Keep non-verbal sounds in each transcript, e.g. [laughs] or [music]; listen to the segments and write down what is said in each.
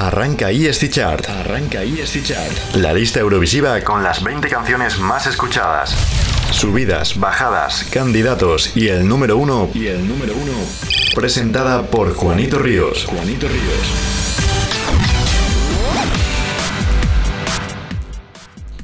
Arranca ESC Chart. Arranca ESC Chart. La lista Eurovisiva con las 20 canciones más escuchadas. Subidas, bajadas, candidatos y el número uno. Y el número uno. Presentada por Juanito Ríos. Juanito Ríos.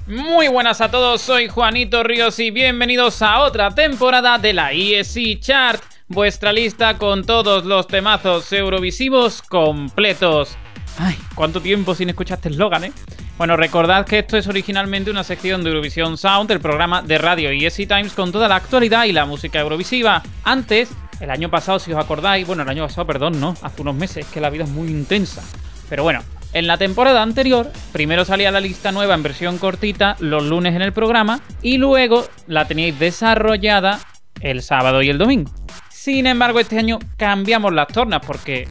Muy buenas a todos, soy Juanito Ríos y bienvenidos a otra temporada de la ESC Chart, vuestra lista con todos los temazos eurovisivos completos. Ay, cuánto tiempo sin escuchar este eslogan, ¿eh? Bueno, recordad que esto es originalmente una sección de Eurovisión Sound, el programa de radio ESC Times con toda la actualidad y la música eurovisiva. Antes, el año pasado, si os acordáis, bueno, el año pasado, perdón, no, hace unos meses, que la vida es muy intensa. Pero bueno, en la temporada anterior, primero salía la lista nueva en versión cortita los lunes en el programa y luego la teníais desarrollada el sábado y el domingo. Sin embargo, este año cambiamos las tornas porque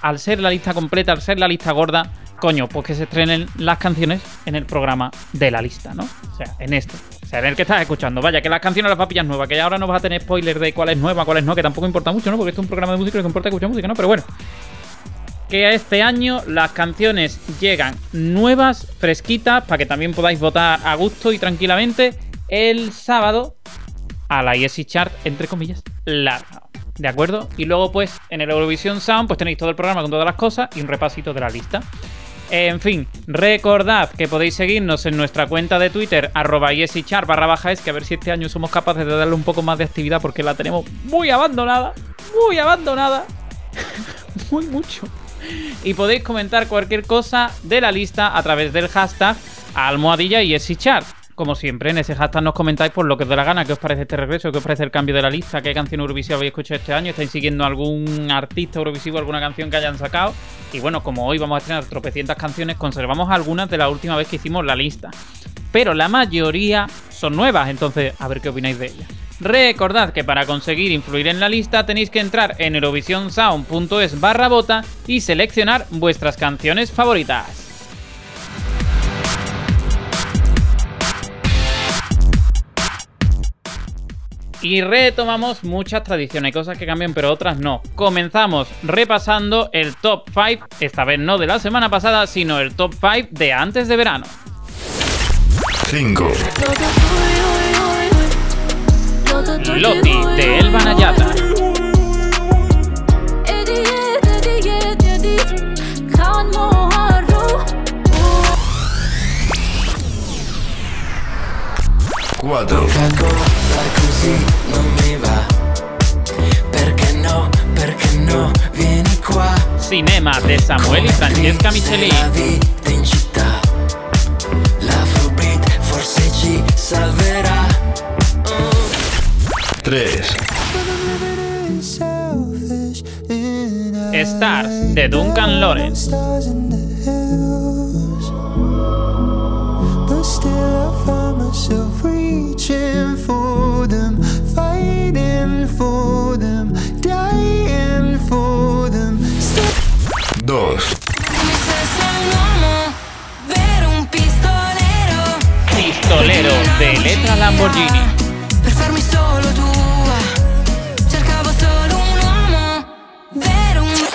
al ser la lista completa, al ser la lista gorda, coño, pues que se estrenen las canciones en el programa de la lista, ¿no? O sea, en este. O sea, en el que estás escuchando. Vaya, que las canciones las papillas nuevas, que ahora no vas a tener spoiler de cuál es nueva, cuál es no, que tampoco importa mucho, ¿no? Porque es un programa de música que importa escuchar música, ¿no? Pero bueno. Que este año las canciones llegan nuevas, fresquitas, para que también podáis votar a gusto y tranquilamente el sábado a la ESI Chart, entre comillas, larga. ¿De acuerdo? Y luego, pues, en el Eurovisión Sound, pues tenéis todo el programa con todas las cosas y un repasito de la lista. En fin, recordad que podéis seguirnos en nuestra cuenta de Twitter, arroba yesichar barra baja es, que a ver si este año somos capaces de darle un poco más de actividad porque la tenemos muy abandonada, muy abandonada, [laughs] muy mucho. Y podéis comentar cualquier cosa de la lista a través del hashtag almohadilla yesichar. Como siempre, en ese hashtag nos comentáis por lo que os dé la gana, qué os parece este regreso, qué os parece el cambio de la lista, qué canción Eurovisiva habéis escuchado este año, estáis siguiendo algún artista Eurovisivo, alguna canción que hayan sacado. Y bueno, como hoy vamos a estrenar tropecientas canciones, conservamos algunas de la última vez que hicimos la lista. Pero la mayoría son nuevas, entonces a ver qué opináis de ellas. Recordad que para conseguir influir en la lista tenéis que entrar en eurovisionsound.es barra bota y seleccionar vuestras canciones favoritas. Y retomamos muchas tradiciones, cosas que cambian pero otras no. Comenzamos repasando el top 5, esta vez no de la semana pasada, sino el top 5 de antes de verano. 5. Loti de Elba Nayata. Cuatro. Così non mi va. Perché no, perché no, vieni qua. Cinema de Samuel y Francesca Michelin. La vita in città. L'afrobeat forse ci salverà. 3. Stars de Duncan Lawrence. De Letra Lamborghini. Per farmi solo tua. Cercavo solo un uomo vero, un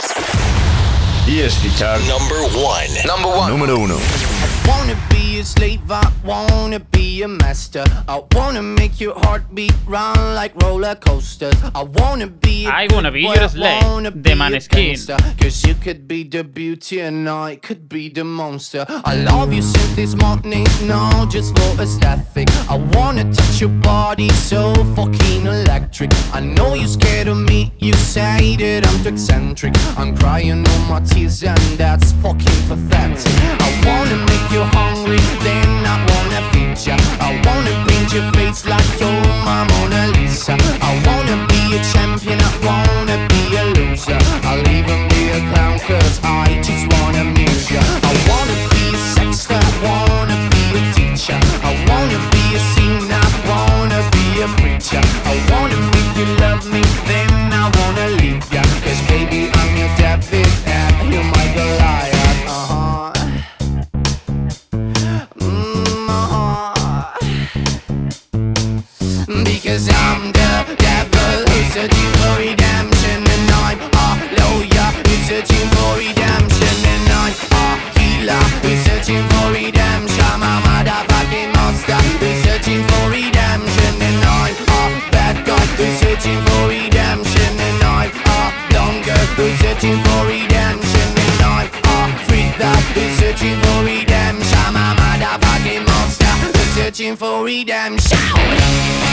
Chart. Number one. Number one. Número 1. A slave, I wanna be a master. I wanna make your heartbeat run like roller coasters. I wanna be a I wanna be your slave, wanna the be a Maneskin. Cause you could be the beauty and I could be the monster. I love you since this morning, no, just for aesthetic. I wanna touch your body so fucking electric. I know you're scared of me, you say that I'm too eccentric. I'm crying all my tears and that's fucking pathetic. I wanna make you hungry, then I wanna ya. I wanna paint your face like you're my Mona Lisa. I wanna be a champion, I wanna be a loser. I'll even be a clown cause I just wanna amuse ya. I wanna be a sexter, I wanna be a teacher. I wanna be a singer, I wanna be a preacher. I wanna Cause I'm the devil. Who's searching for redemption And I'm a lawyer. Who's searching for redemption And I'm a healer. Who's searching for redemption. I'm a motherfucking monster. Who's searching for redemption And I'm a bad guy. Who's searching for redemption And I'm a dumb who's searching for redemption And I'm a freak that who's searching for redemption. I'm a motherfucking monster. Who's searching for redemption.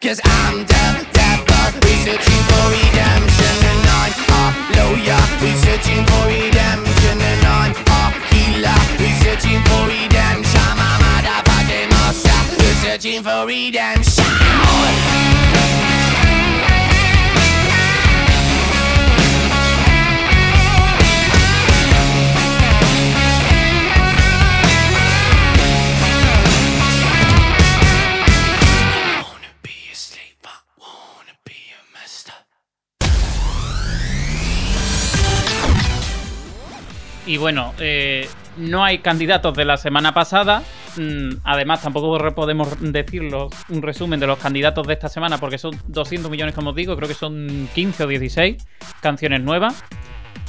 Cause I'm the devil, we're searching for redemption And I'm a lawyer, we're searching for redemption And I'm a healer, we're searching for redemption. I'm a motherfucking monster, we're searching for redemption Y bueno, eh, no hay candidatos de la semana pasada. Mm, Además, tampoco podemos decirlo un resumen de los candidatos de esta semana porque son 200 millones, como os digo. Creo que son 15 o 16 canciones nuevas.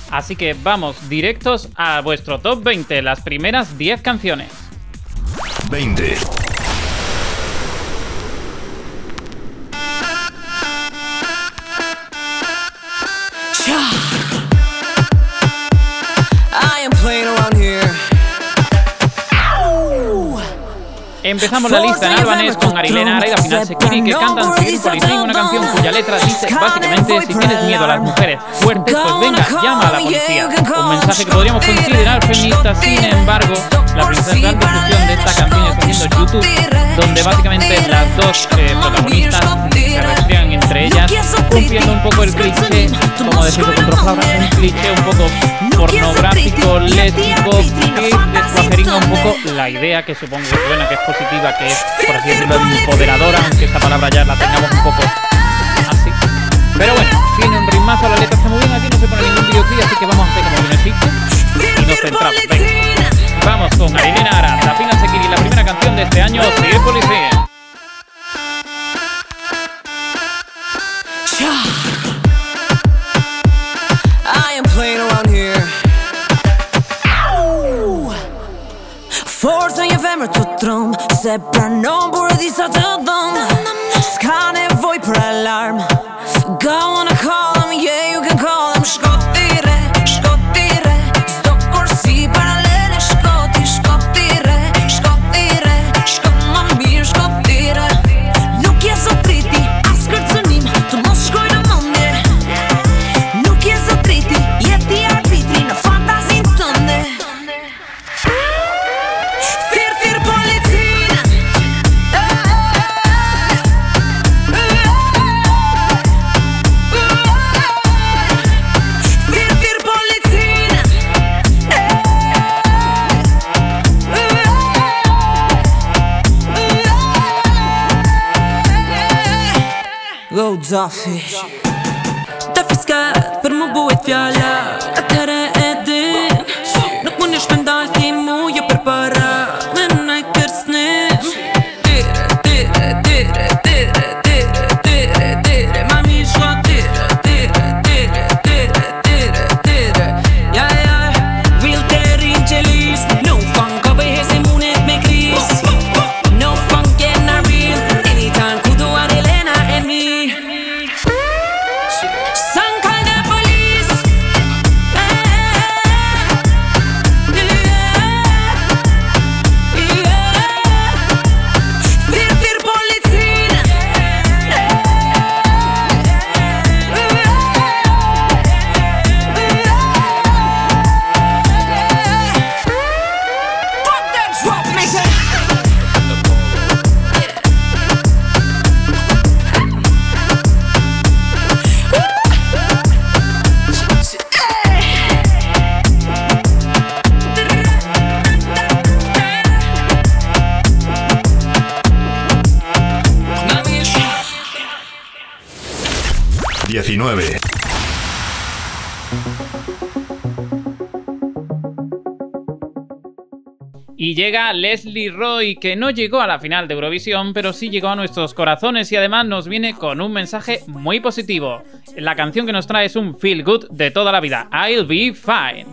Así que vamos directos a vuestro top 20, las primeras 10 canciones. 20. Empezamos la lista en albanés con Arilena Ara y la final Sekiri que cantan Seguir Policía, una canción cuya letra dice básicamente si tienes miedo a las mujeres fuertes, pues venga, llama a la policía. Un mensaje que podríamos considerar feminista, sin embargo, la principal discusión de esta canción está haciendo YouTube, donde básicamente las dos eh, protagonistas se restringen entre ellas, cumpliendo un poco el cliché, como decirlo con otras palabras, un cliché un poco pornográfico, lésbico, que descuajeringa un poco la idea que supongo que es buena, que es positiva, que es, por así decirlo, empoderadora, aunque esta palabra ya la tengamos un poco así. Pero bueno, tiene un ritmazo, la letra está muy bien, aquí no se pone ningún videoclip, así que vamos a hacer como que no existe y nos centramos. Venga. Vamos con Arilena Ara, Tapina Sekiri, la primera canción de este año, Sigue Policía. I am playing around here. Forza një femër të trëm Se pranon por e di sa të dëm S'ka nevoj për alarm. Go wanna call them, yeah you can call them Go Y llega Leslie Roy, que no llegó a la final de Eurovisión, pero sí llegó a nuestros corazones y además nos viene con un mensaje muy positivo. La canción que nos trae es un feel good de toda la vida, I'll Be Fine.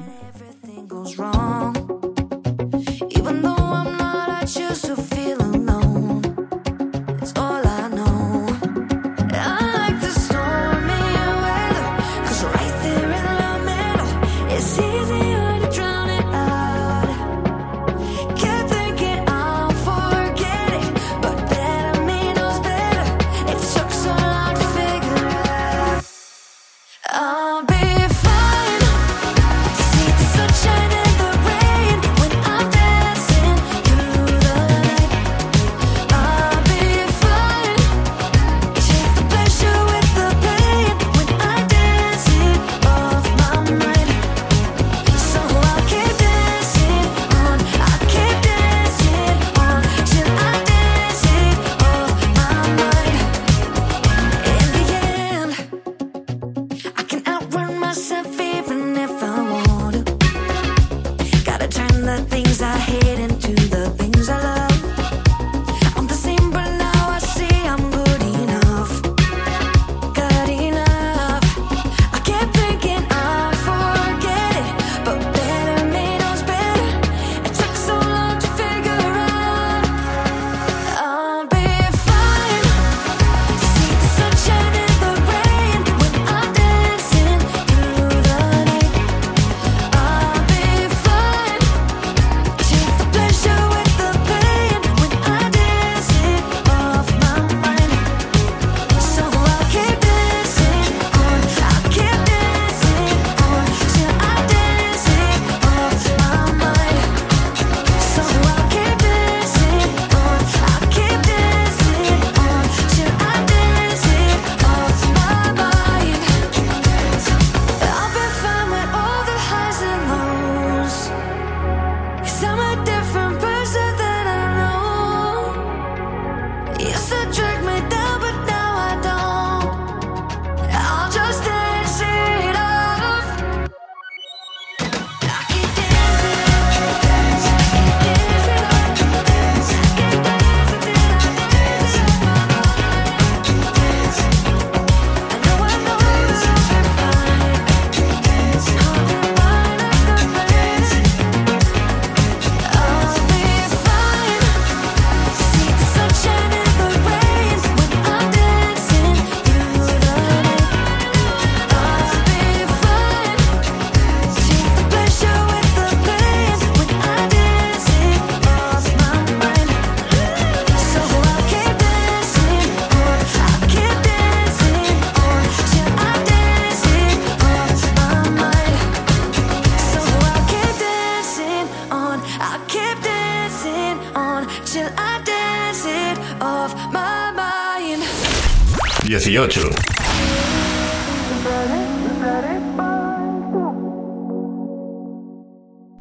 18.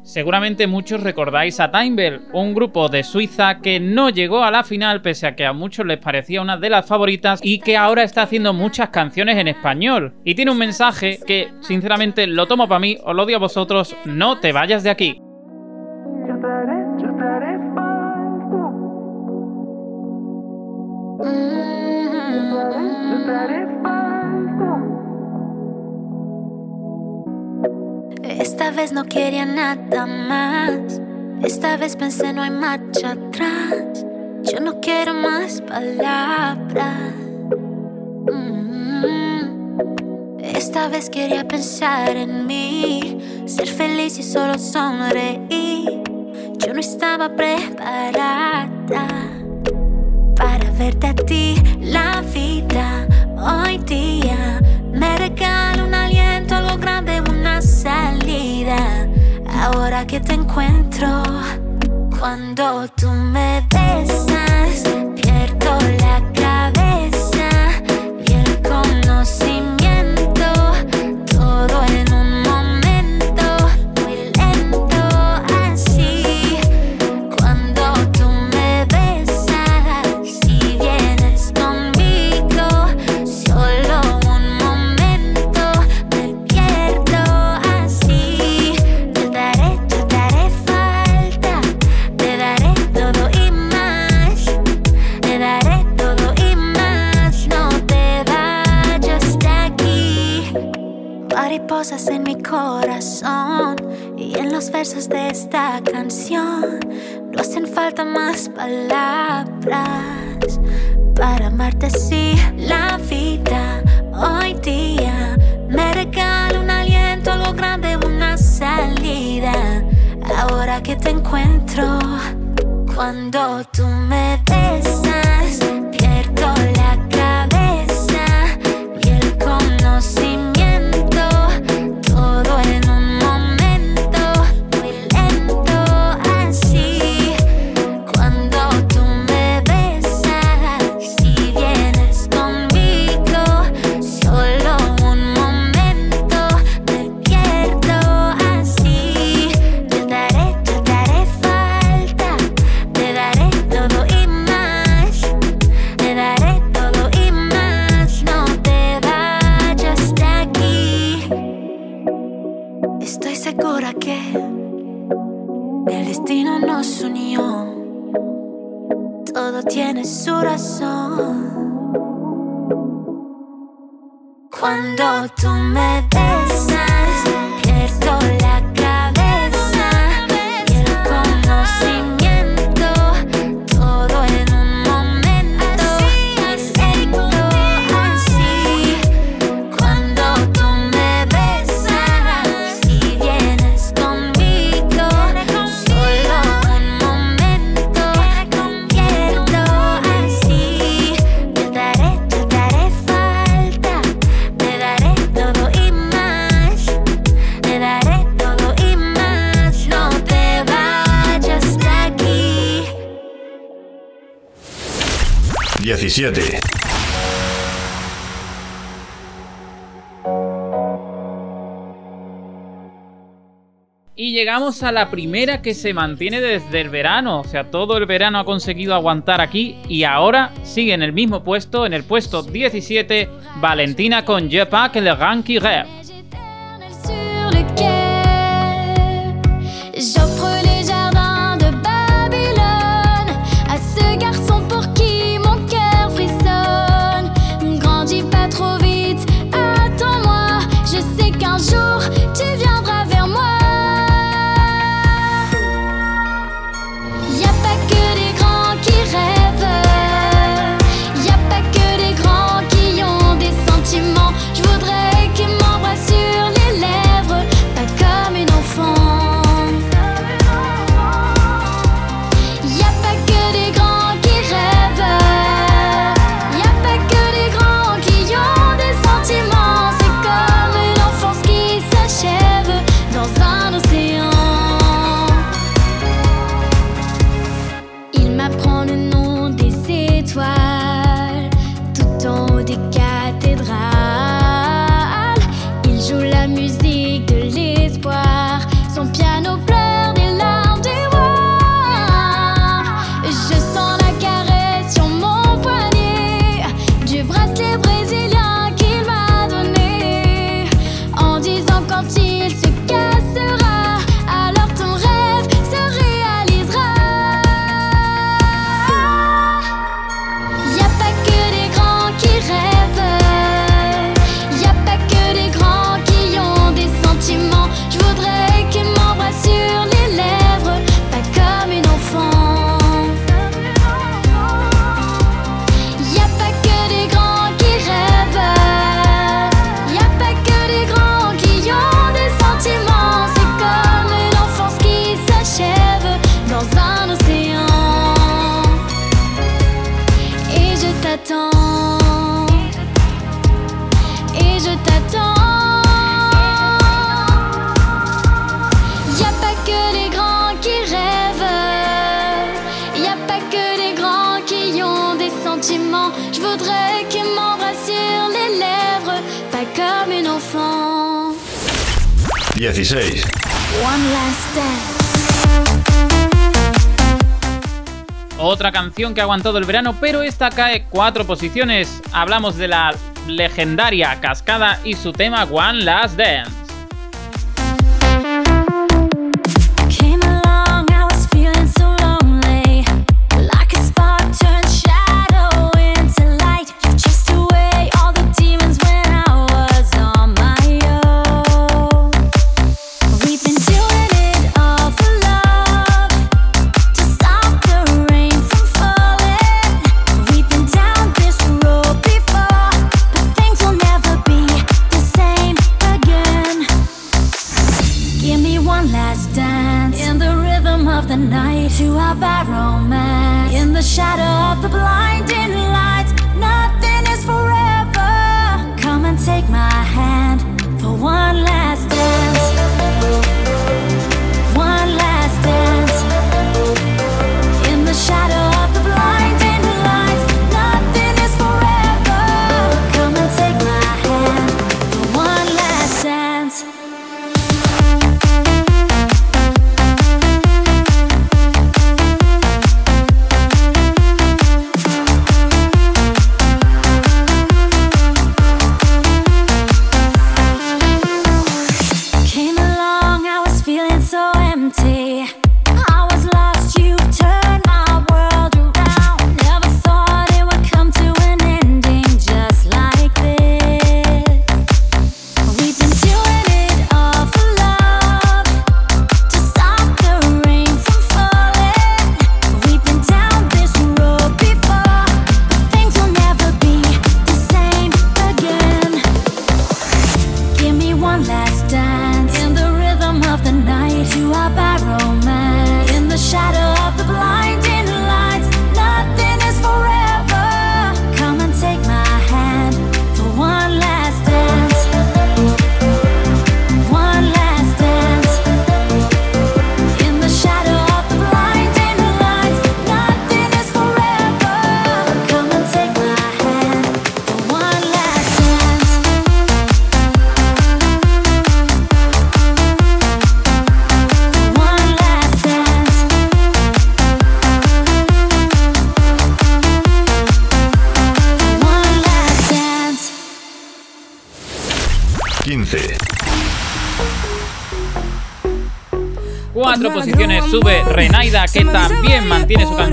Seguramente muchos recordáis a Timebell, un grupo de Suiza que no llegó a la final pese a que a muchos les parecía una de las favoritas y que ahora está haciendo muchas canciones en español. Y tiene un mensaje que, sinceramente, lo tomo para mí, os lo digo a vosotros, no te vayas de aquí. Eh, esta vez no quería nada más. Esta vez pensé no hay marcha atrás. Yo no quiero más palabras. Mm. Esta vez quería pensar en mí, ser feliz y solo sonreír. Yo no estaba preparada para verte a ti. La vida hoy día me regala un aliento, algo grande, una salida. Ahora que te encuentro, cuando tú me besas. los versos de esta canción. No hacen falta más palabras para amarte si la vida hoy día me regala un aliento, algo grande, una salida. Ahora que te encuentro, cuando tú me besas. Y llegamos a la primera que se mantiene desde el verano. O sea, todo el verano ha conseguido aguantar aquí y ahora sigue en el mismo puesto, en el puesto 17, Valentina con Jepak Le Grand Quirer. que ha aguantado el verano, pero esta cae cuatro posiciones. Hablamos de la legendaria Cascada y su tema One Last Dance.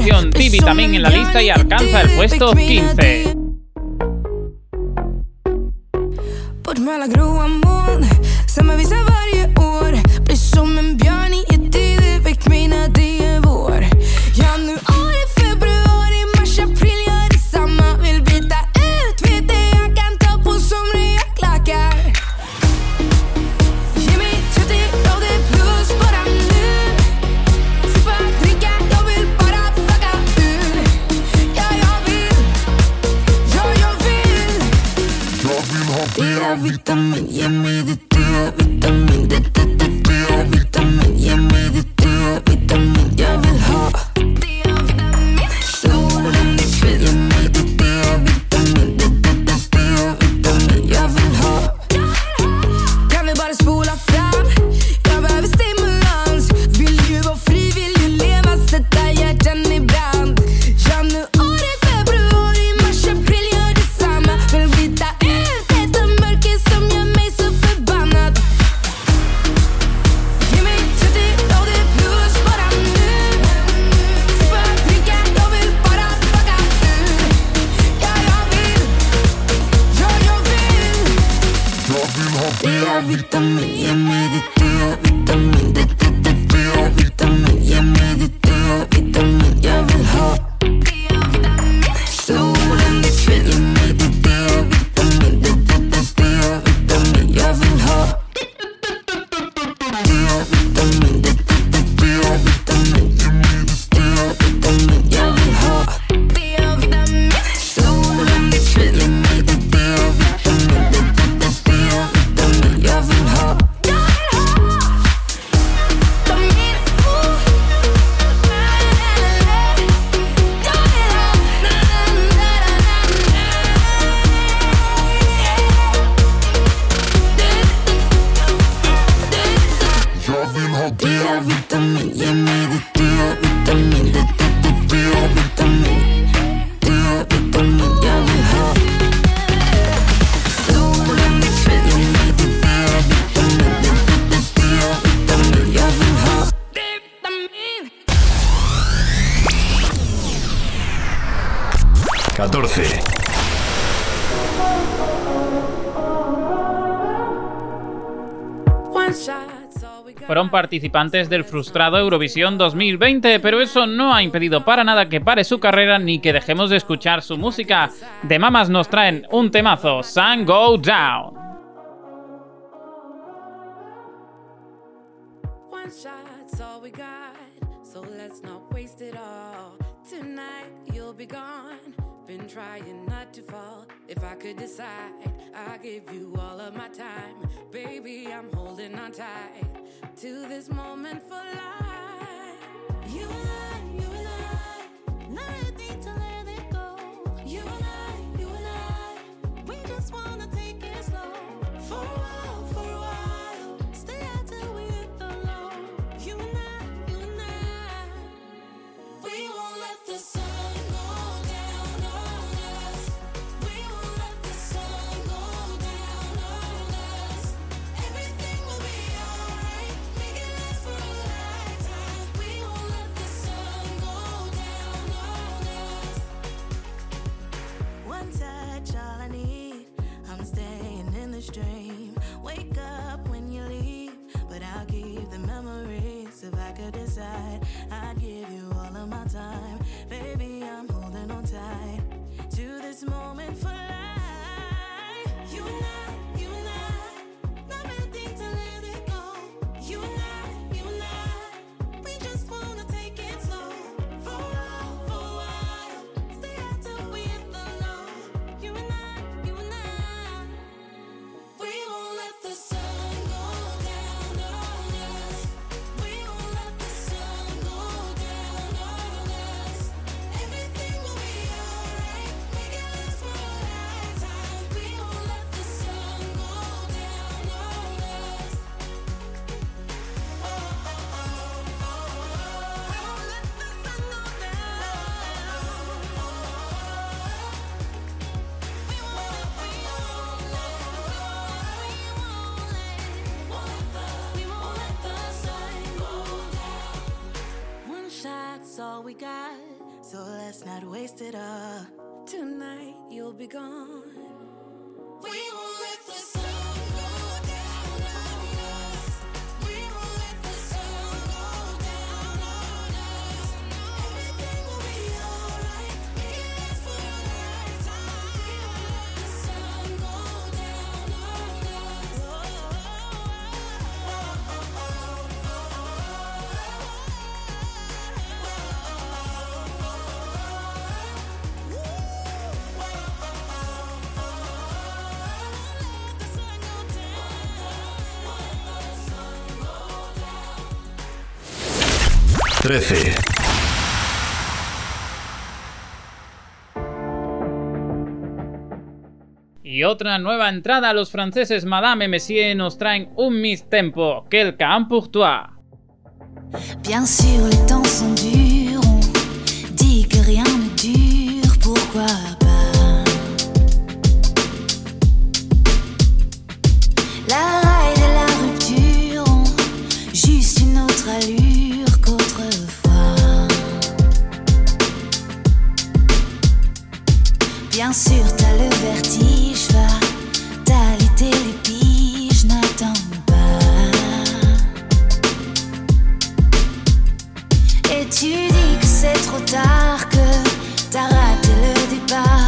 canción también en la lista y alcanza el puesto 15. participantes del frustrado Eurovisión 2020, pero eso no ha impedido para nada que pare su carrera ni que dejemos de escuchar su música. De mamas nos traen un temazo, Sun Go Down. I'd give you all of my time. Baby, I'm holding on tight to this moment for life. You and I, you and I, not ready to let it go. You and I, you and I, we just wanna take it slow. For a while, I could decide, I'd give you all of my time. Baby, I'm holding on tight to this moment for life. You and I, you and I, all we got, so let's not waste it all. Tonight you'll be gone. 13. Y otra nueva entrada, los franceses Madame Messier nos traen un Miss Tempo, Quelqu'un pour toi. Bien sûr, les temps sont durs, on dit que rien ne dure, pourquoi Bien sûr, t'as le vertige, va t'allaiter les piges, n'attends pas. Et tu dis que c'est trop tard, que t'as raté le départ.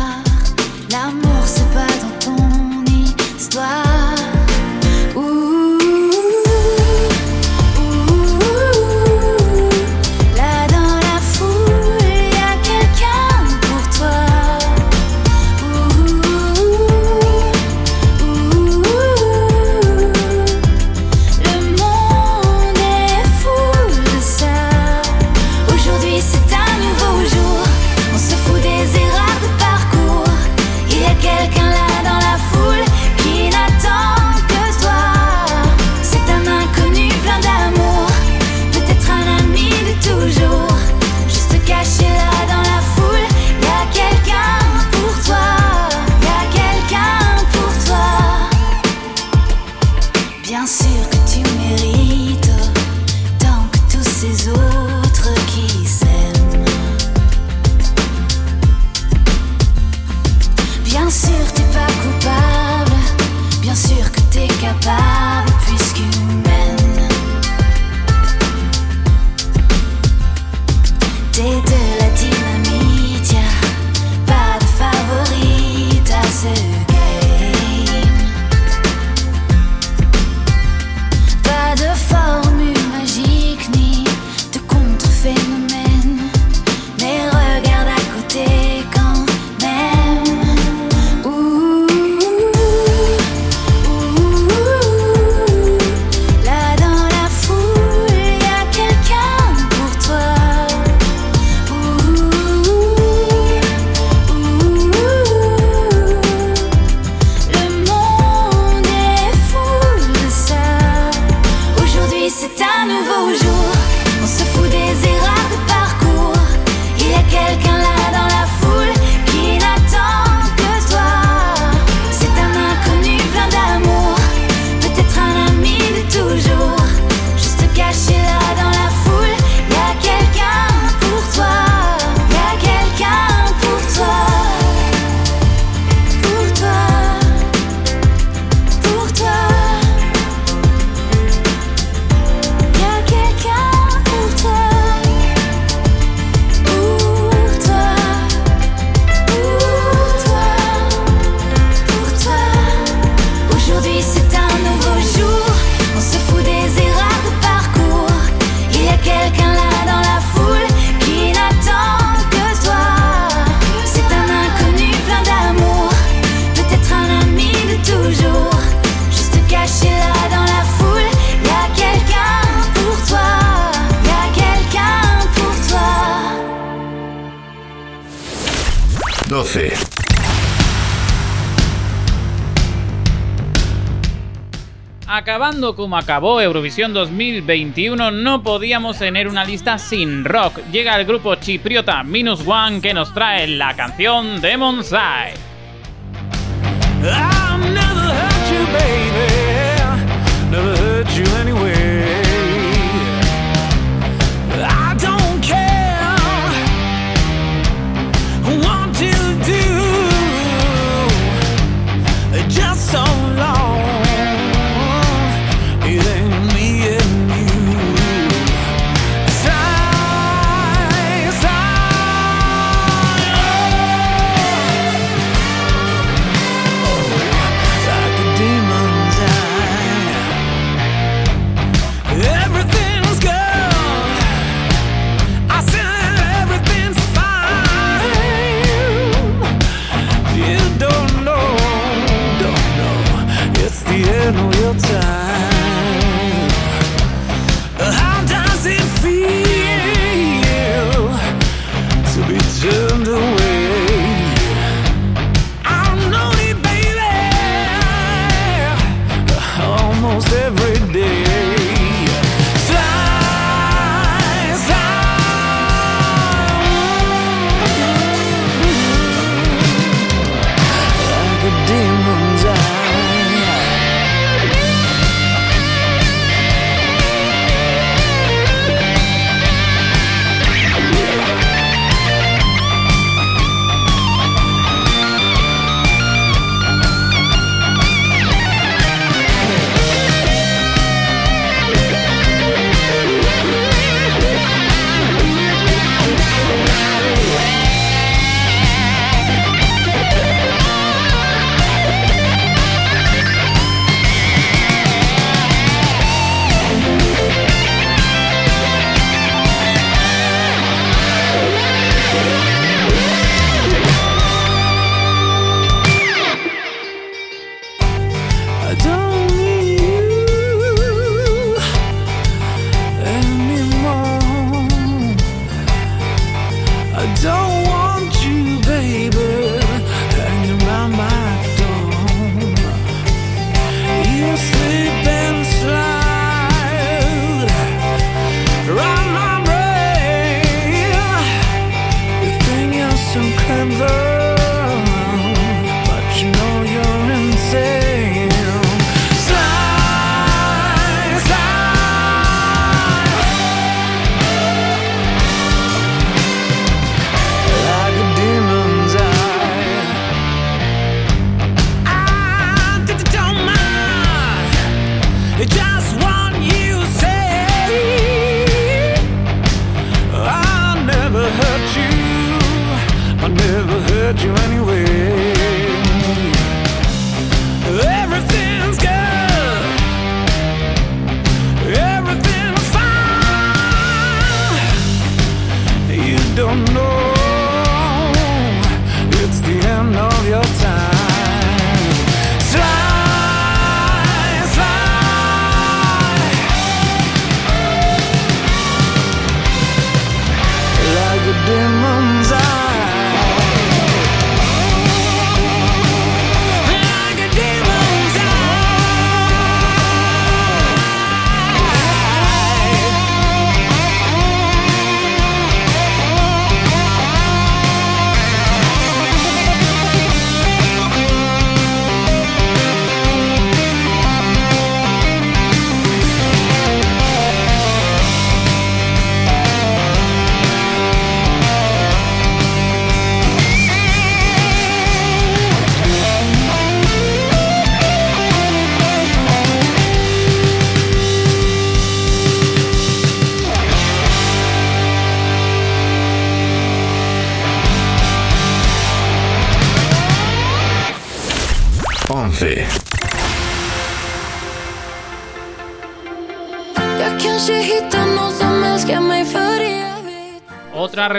como acabó Eurovisión 2021, no podíamos tener una lista sin rock. Llega el grupo chipriota Minus One que nos trae la canción Demon Side.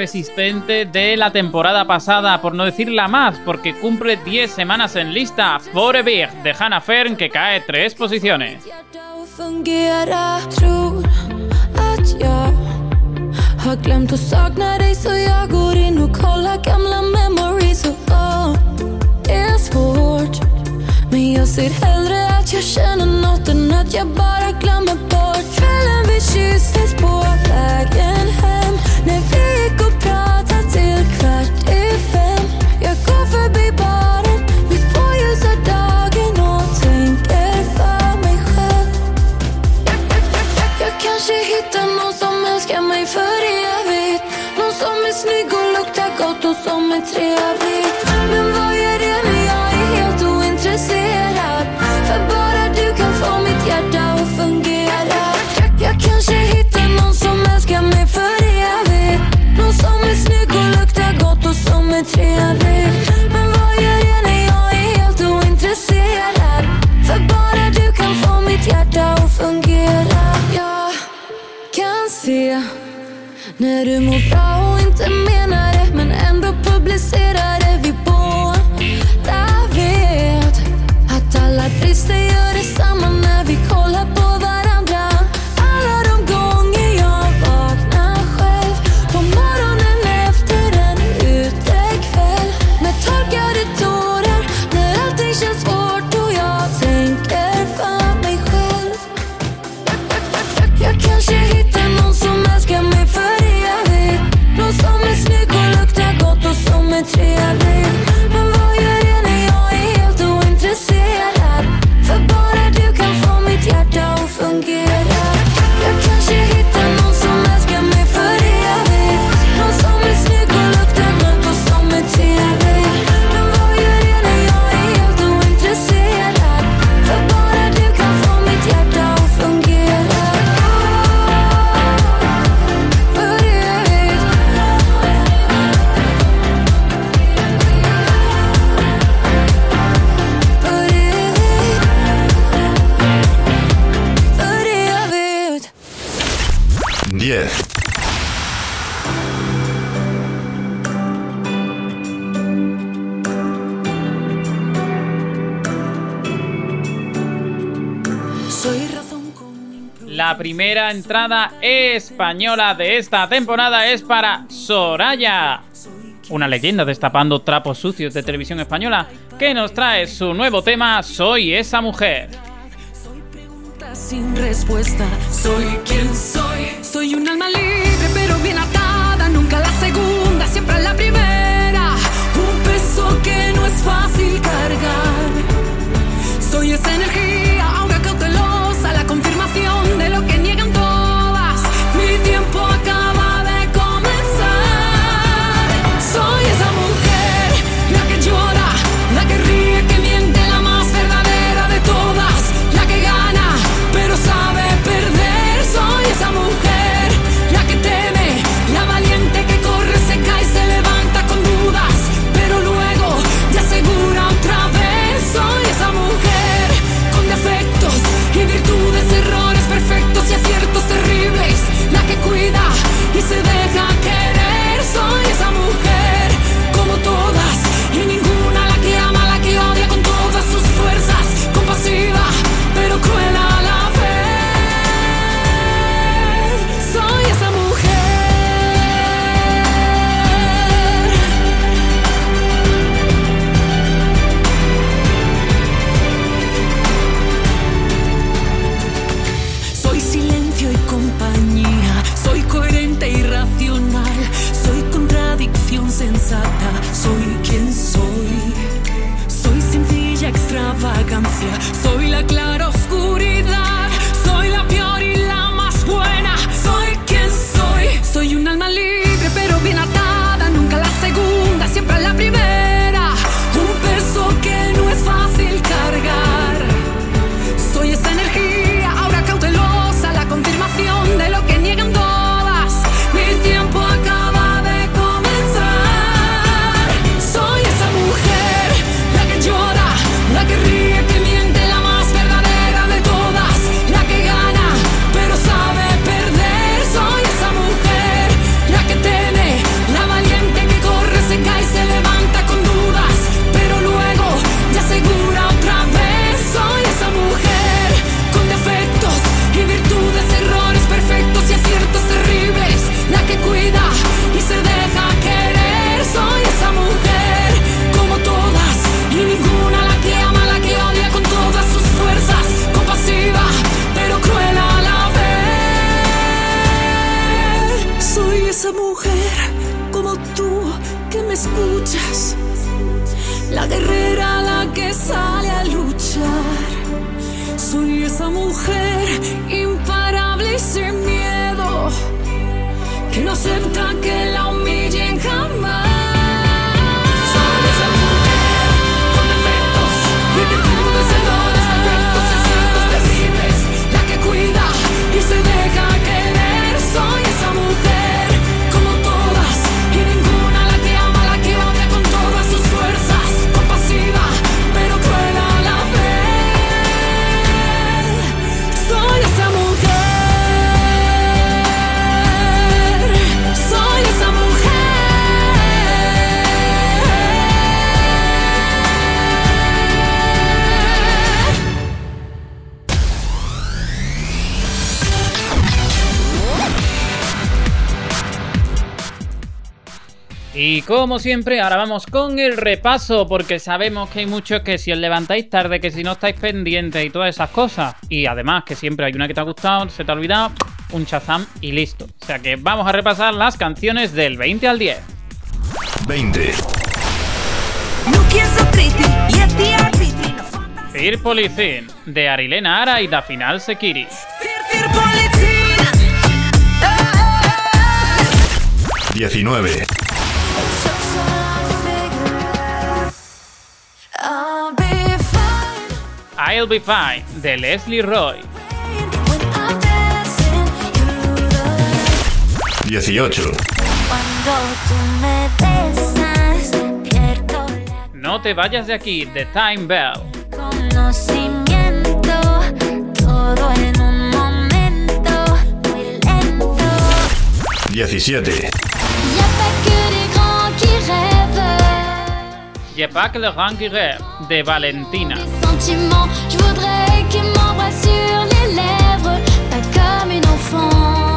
resistente de la temporada pasada, por no decirla más, porque cumple 10 semanas en lista, Forever de Hannah Fern, que cae 3 posiciones. att jag känner nåt än att jag bara glömmer bort kvällen vi kysstes på vägen hem. När vi gick och pratade till kvart i fem. Jag går förbi baren mitt på ljusa dagen och tänker för mig själv. Jag, jag kanske hittar någon som älskar mig för evigt. Någon som är snygg och luktar gott och som är trevlig. Men vad gör entrada española de esta temporada es para Soraya, una leyenda destapando trapos sucios de televisión española, que nos trae su nuevo tema Soy esa mujer. Soy pregunta sin respuesta, soy quien soy, soy un alma libre pero bien atada, nunca la segunda, siempre la primera, un peso que no es fácil cargar, soy esa energía Y como siempre, ahora vamos con el repaso, porque sabemos que hay muchos que si os levantáis tarde, que si no estáis pendientes y todas esas cosas. Y además que siempre hay una que te ha gustado, se te ha olvidado, un chazam y listo. O sea que vamos a repasar las canciones del 20 al 10. 20, Nuk je zotriti, jeti arbitri në fanda Fear Policin, de Arilena Ara y da Final Sekiri. Fir, fir policina 19, I'll Be Fine, de Leslie Roy. when I'm dancing through the 18, Cuando tú me besas, pierdo No te vayas de aquí, de Time Bell. el conocimiento. Todo en un momento muy lento. 17, Y a pas que les grands qui rêvent. Je pas que le grand de Valentina. Des sentiments, je voudrais qu'ils m'embrassent sur les lèvres, pas comme une enfant.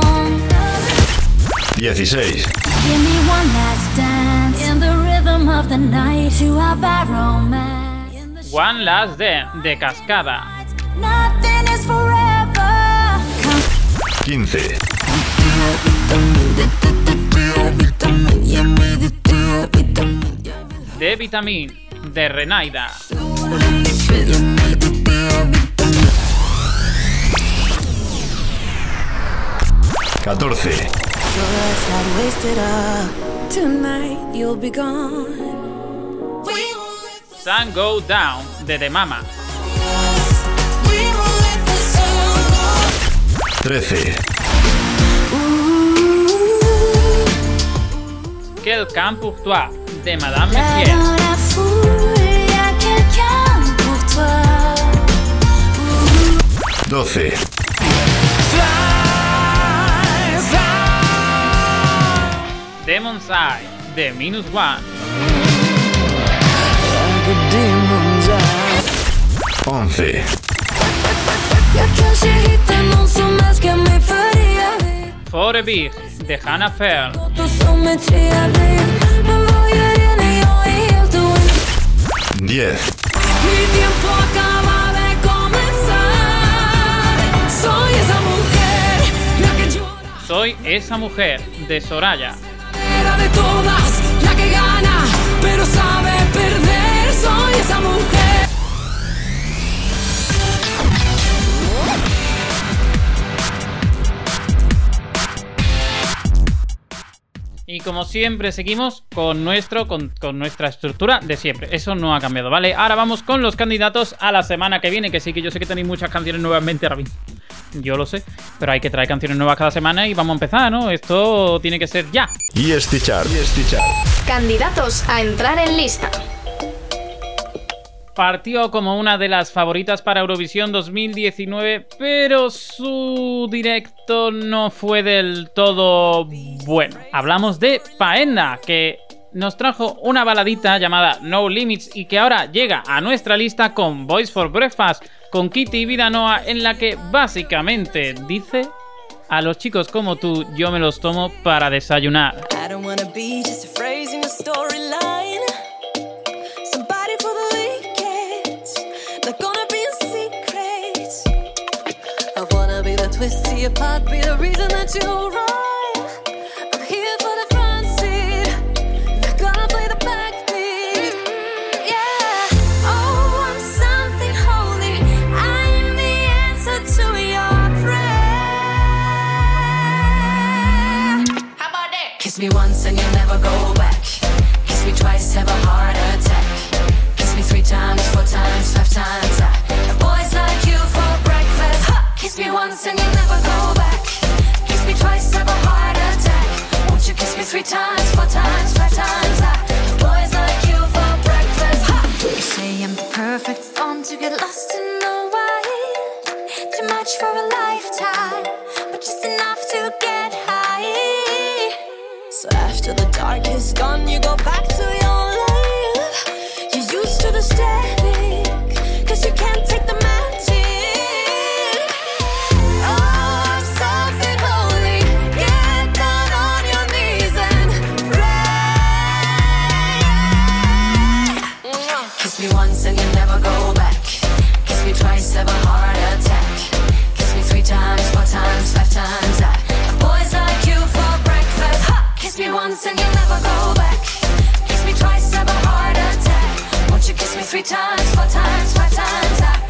16, Give me one last dance in the rhythm of the night to our bad romance. In the One Last Day, de Cascada. Nothing is forever. Come 15, De Vitamin, de Renaida. 14, Tonight you'll be gone Sun Go Down, de The Mama. 13, Quel Camp pour toi, de Madame Messier. 12, Demon's Eye, de Minus One. Like a demon's eye. 11, Jag kanske hittar någon som älskar mig för evigt For a Big, de Hannah ointresserad 10, Mi tiempo acaba de comenzar. Soy esa mujer La que llora. Soy esa mujer, de Soraya. Era de todas La que gana Pero sabe perder. Soy esa mujer Y como siempre, seguimos con, nuestro, con, con nuestra estructura de siempre. Eso no ha cambiado, ¿vale? Ahora vamos con los candidatos a la semana que viene. Que sí, que yo sé que tenéis muchas canciones nuevamente ahora mismo. Yo lo sé. Pero hay que traer canciones nuevas cada semana y vamos a empezar, ¿no? Esto tiene que ser ya. EST Chart. EST Chart. Candidatos a entrar en lista. Partió como una de las favoritas para Eurovisión 2019, pero su directo no fue del todo bueno. Hablamos de Paenda, que nos trajo una baladita llamada No Limits y que ahora llega a nuestra lista con Voice for Breakfast, con Kitty y Vidanoa, en la que básicamente dice... A los chicos como tú, yo me los tomo para desayunar. twist to part be the reason that you run. I'm here for the front seat, gonna play the. Yeah. Oh, I'm something holy. I'm the answer to your. How about that? Kiss me once and you'll never go back. Kiss me twice, have a heart attack. Kiss me three times, four times, five times. three times, four times, five times. I boys like you for breakfast. You say I'm the perfect storm to get lost in the wild. Too much for a lifetime, but just enough to get high. So after the dark is gone, you go back to your life. You're used to the stare. three times, four times, five times. I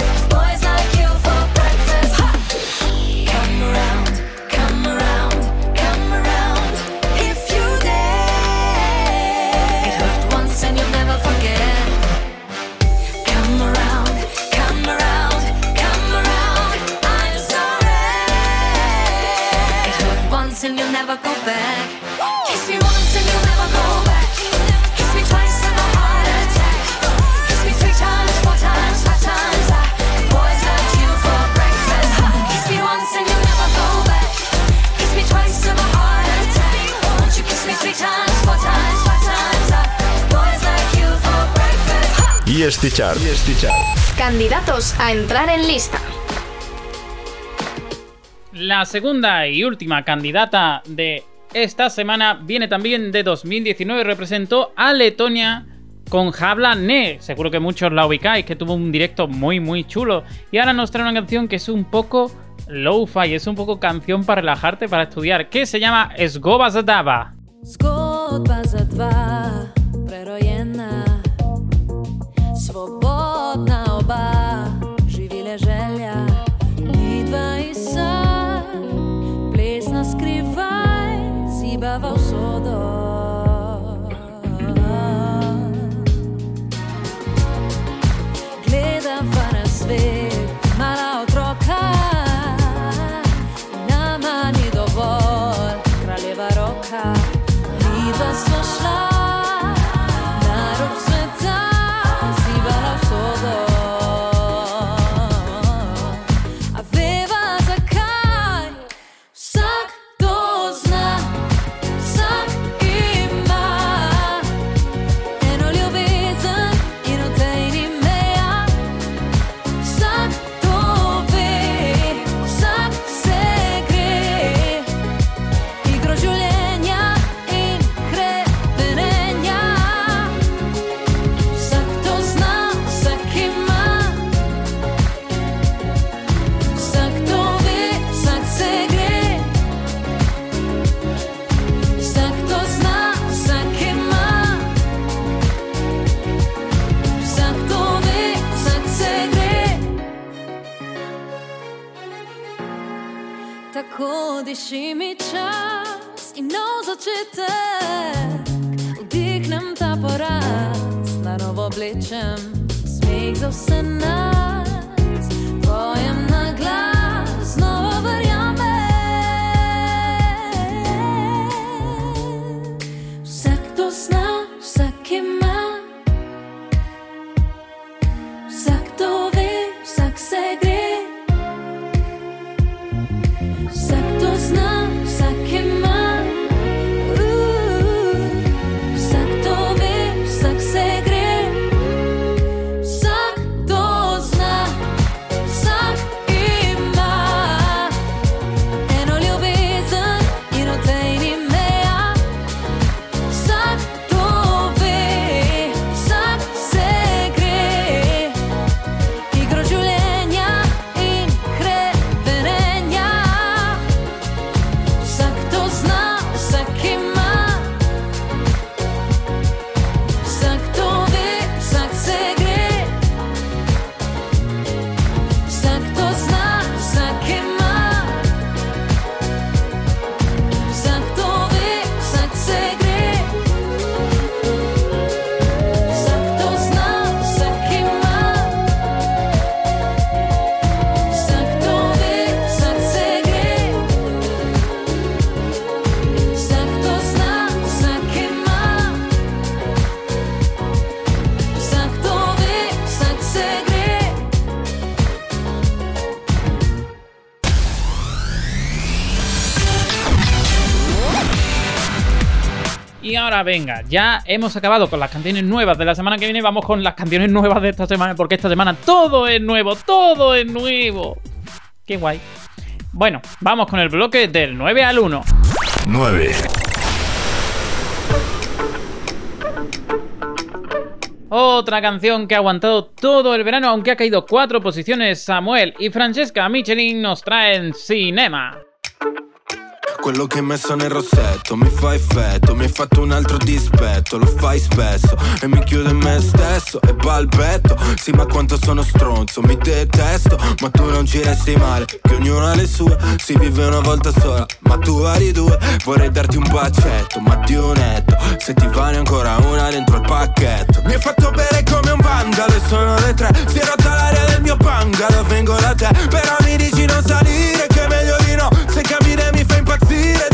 Candidatos a entrar en lista. La segunda y última candidata de esta semana viene también de 2019 representó a Letonia con Habla Ne. Seguro que muchos la ubicáis, que tuvo un directo muy, muy chulo. Y ahora nos trae una canción que es un poco lo-fi, es un poco canción para relajarte, para estudiar, que se llama Sgoba diši mi čas in nov začetek. Vdihnem ta poraz, na novo oblečem smeh za vse nas. ahora venga, ya hemos acabado con las canciones nuevas de la semana que viene, vamos con las canciones nuevas de esta semana, porque esta semana todo es nuevo, todo es nuevo. Qué guay. Bueno, vamos con el bloque del 9 al 1. 9. Otra canción que ha aguantado todo el verano, aunque ha caído cuatro posiciones, Samuel y Francesca Michelin nos traen Cinema. Quello che hai messo nel rossetto. Mi fa effetto Mi hai fatto un altro dispetto, lo fai spesso E mi chiudo in me stesso. E balbetto Sì ma quanto sono stronzo, mi detesto Ma tu non ci resti male, che ognuno ha le sue Si vive una volta sola, ma tu vari due Vorrei darti un bacetto, ma di un netto Se ti vale ancora una dentro il pacchetto. Mi hai fatto bere come un vandalo e sono le tre. Si è rotta l'aria del mio bungalow, vengo da te. Però mi dici non salire, mi fai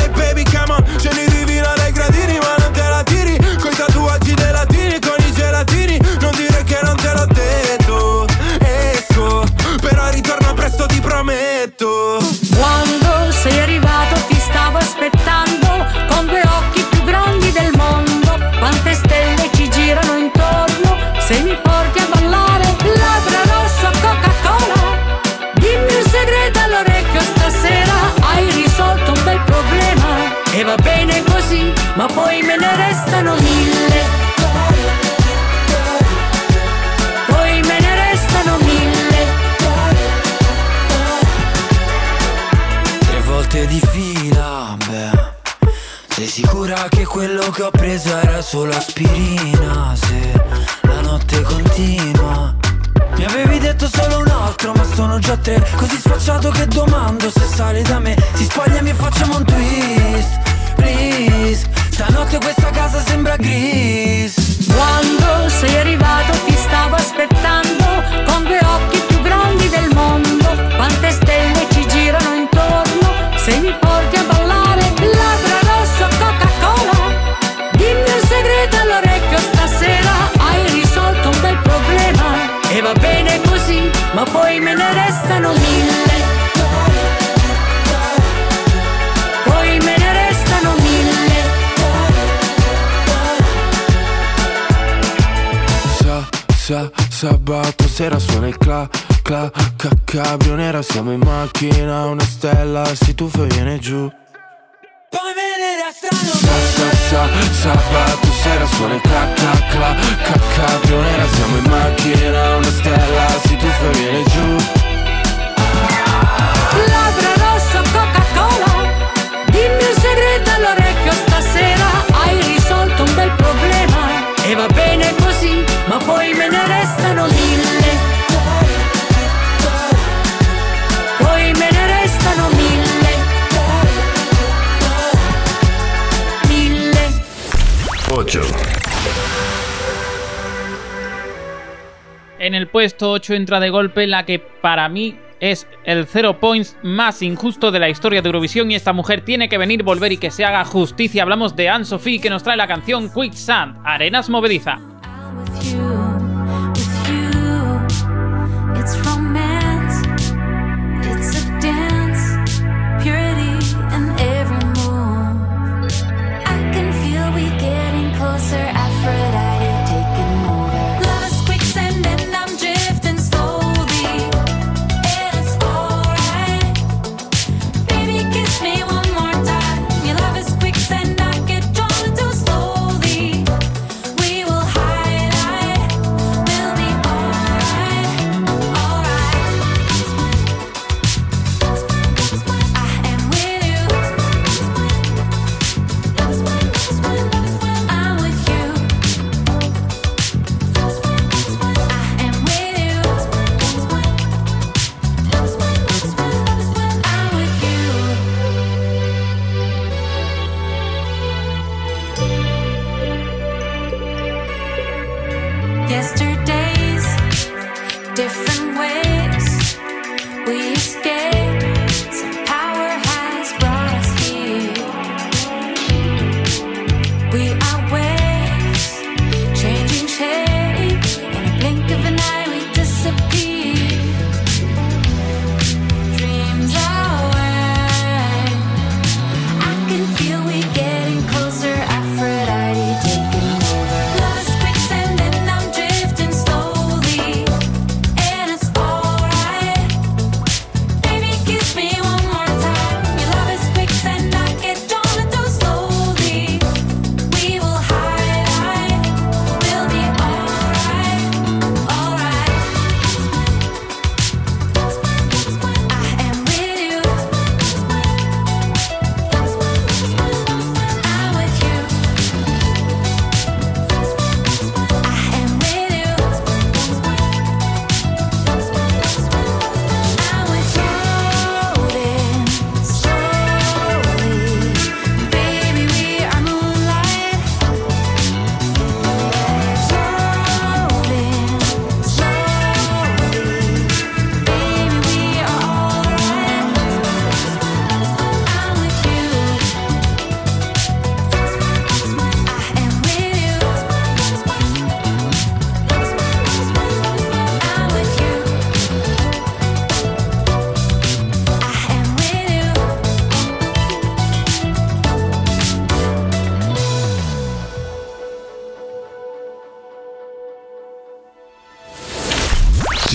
ca, cabrio nera Siamo in macchina, una stella si tuffa e viene giù. Poi me ne restano Sa, sa, sa, sabato sera suona il cla, cla, cla, nera Siamo in macchina, una stella si tuffa e viene giù. Labbra rosso Coca-Cola. Dimmi un segreto all'orecchio stasera Hai risolto un bel problema. E va bene così Ma poi me ne restano mille 8. En el puesto 8 entra de golpe la que para mí es el zero points más injusto de la historia de Eurovisión y esta mujer tiene que venir, volver y que se haga justicia. Hablamos de Anne Sophie que nos trae la canción Quicksand, Arenas Movediza.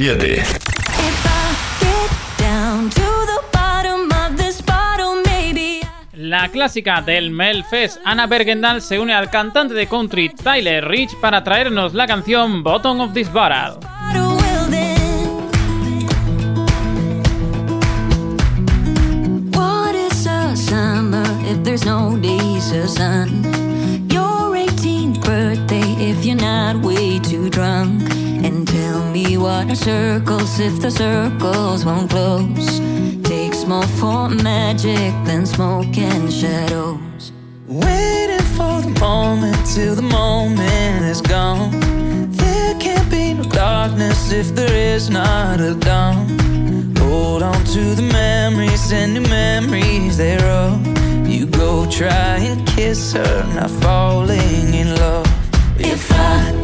7. La clásica del Melfest, Anna Bergendal se une al cantante de country Tyler Rich para traernos la canción Bottom of This Barrel. if there's no days of sun. Your 18th birthday if you're not way too drunk. What are circles if the circles won't close? Takes more for magic than smoke and shadows. Waiting for the moment till the moment is gone. There can't be no darkness if there is not a dawn. Hold on to the memories and new memories thereof. You go try and kiss her, not falling in love. If I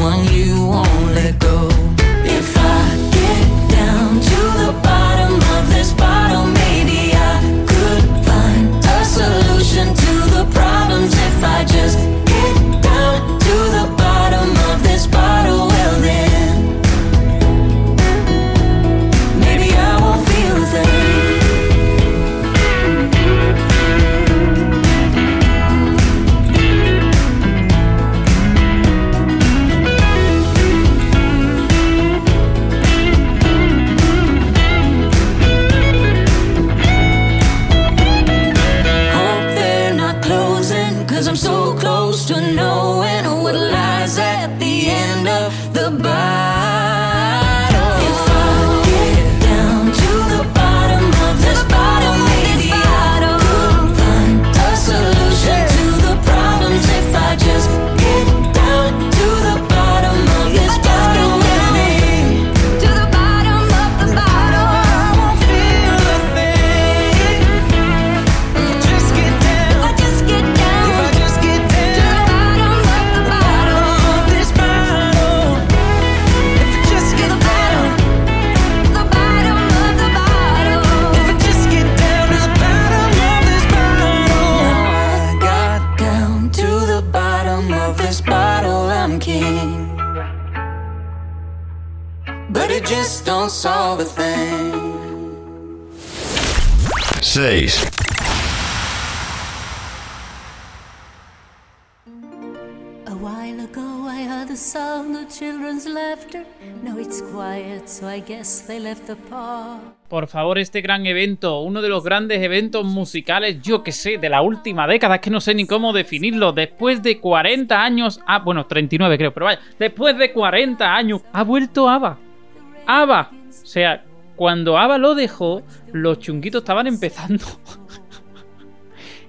someone, you won't let go. side bottom of this bottle. I'm king, but it just don't solve a thing. 6. A while ago I heard the sound of children's laughter. Now it's quiet, so I guess they left the park. Por favor, este gran evento, uno de los grandes eventos musicales, yo que sé, de la última década, es que no sé ni cómo definirlo. Después de 40 años, ah, bueno, 39 creo, pero vaya, después de 40 años, ha vuelto ABBA. ABBA. O sea, cuando ABBA lo dejó, los chunguitos estaban empezando.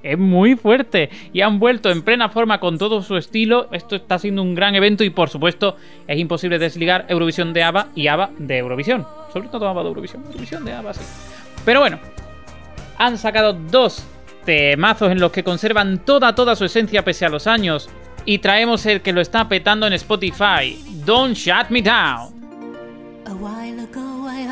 Es muy fuerte y han vuelto en plena forma con todo su estilo. Esto está siendo un gran evento y por supuesto es imposible desligar Eurovisión de ABBA y ABBA de Eurovisión. Sobre todo ABBA de Eurovisión, Eurovisión de ABBA, sí. Pero bueno, han sacado dos temazos en los que conservan toda toda su esencia pese a los años y traemos el que lo está petando en Spotify, Don't Shut Me Down. A while ago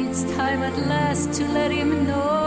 It's time at last to let him know.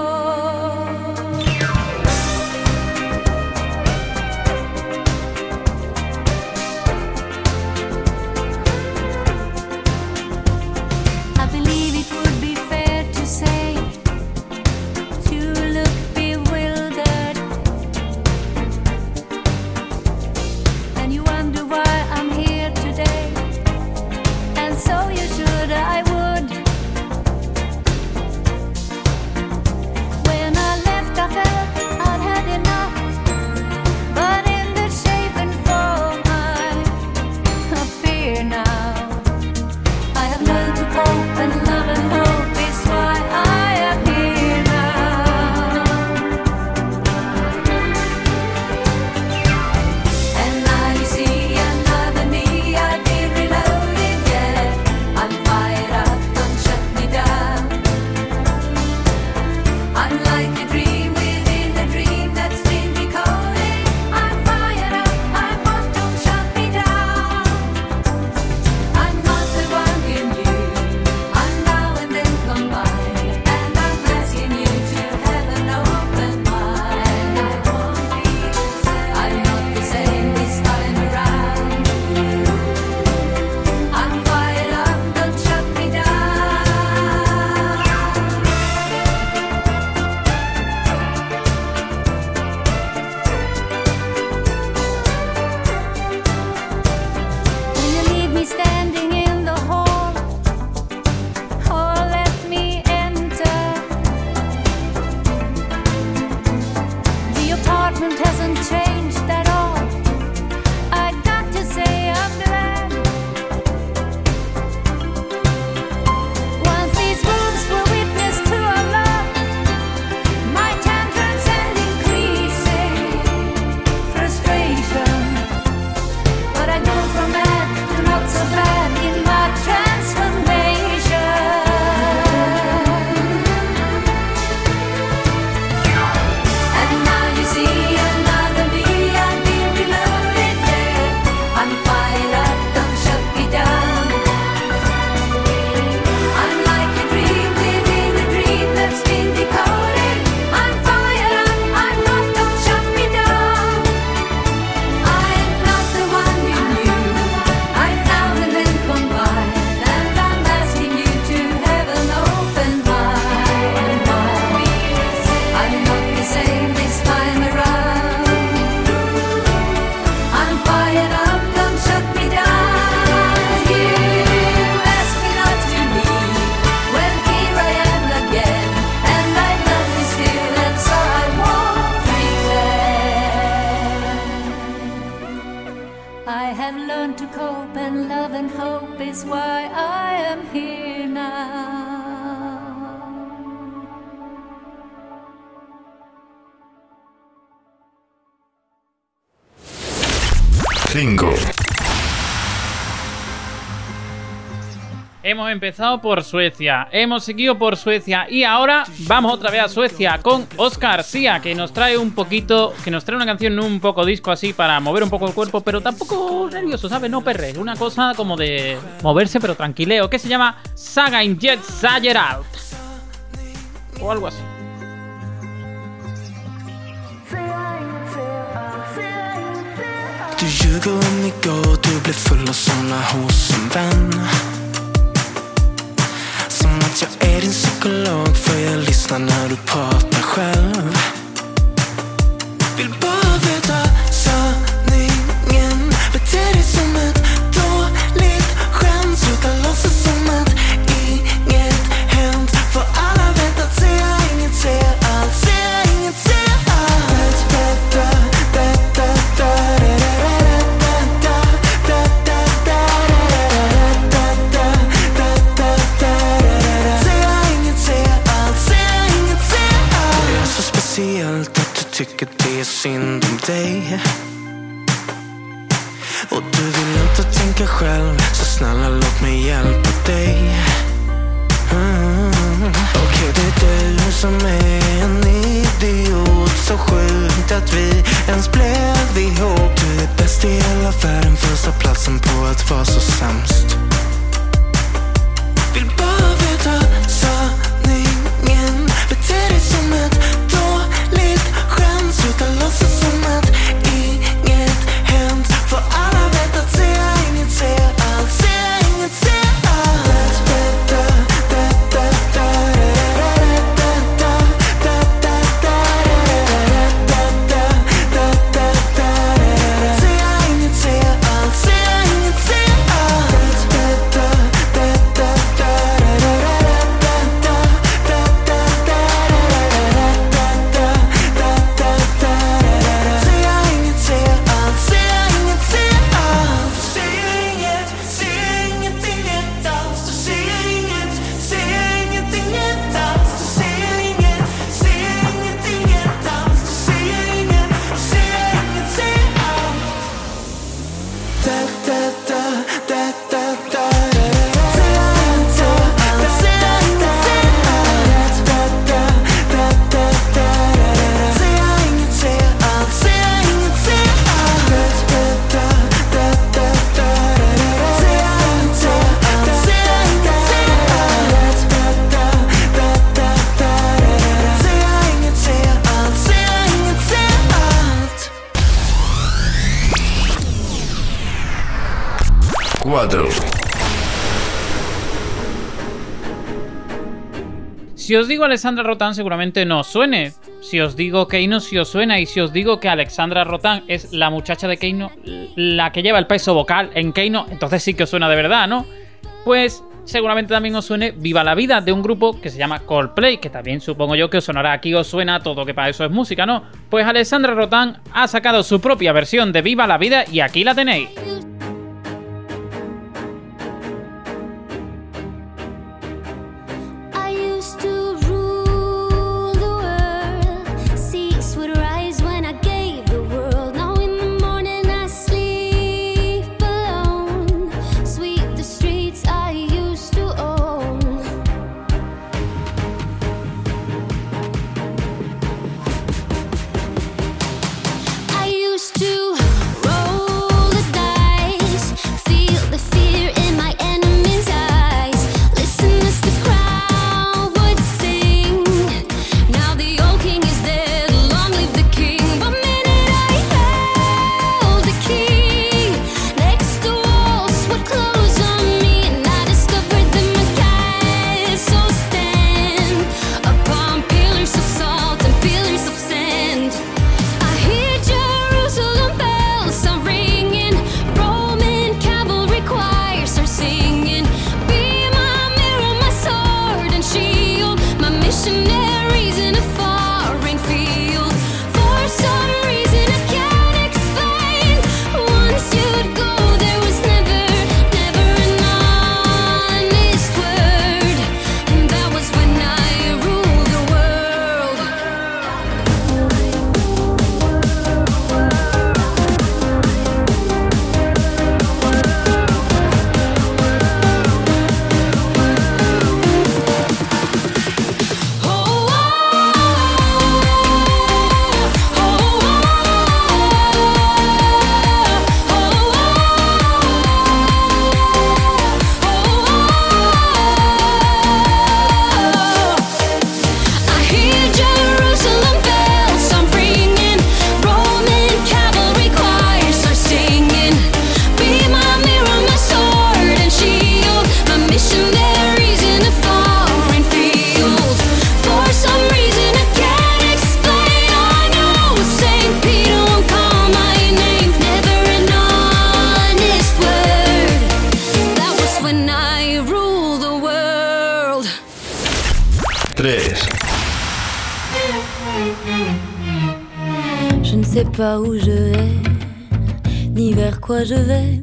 Hemos empezado por Suecia, hemos seguido por Suecia y ahora vamos otra vez a Suecia con Oscar Sia, que nos trae un poquito, que nos trae una canción un poco disco así para mover un poco el cuerpo, pero tampoco nervioso, ¿sabes? No perre, una cosa como de moverse pero tranquileo, que se llama Saga in Jet Sager Out. O algo así. Är din psykolog för jag lyssnar när du pratar själv. Vill bara Si os digo Alexandra Rotan seguramente no os suene. Si os digo Keino si os suena. Y si os digo que Alexandra Rotan es la muchacha de Keino, la que lleva el peso vocal en Keino, entonces sí que os suena de verdad, ¿no? Pues seguramente también os suene Viva la Vida de un grupo que se llama Coldplay, que también supongo yo que os sonará aquí, os suena todo, que para eso es música, ¿no? Pues Alexandra Rotan ha sacado su propia versión de Viva la Vida y aquí la tenéis.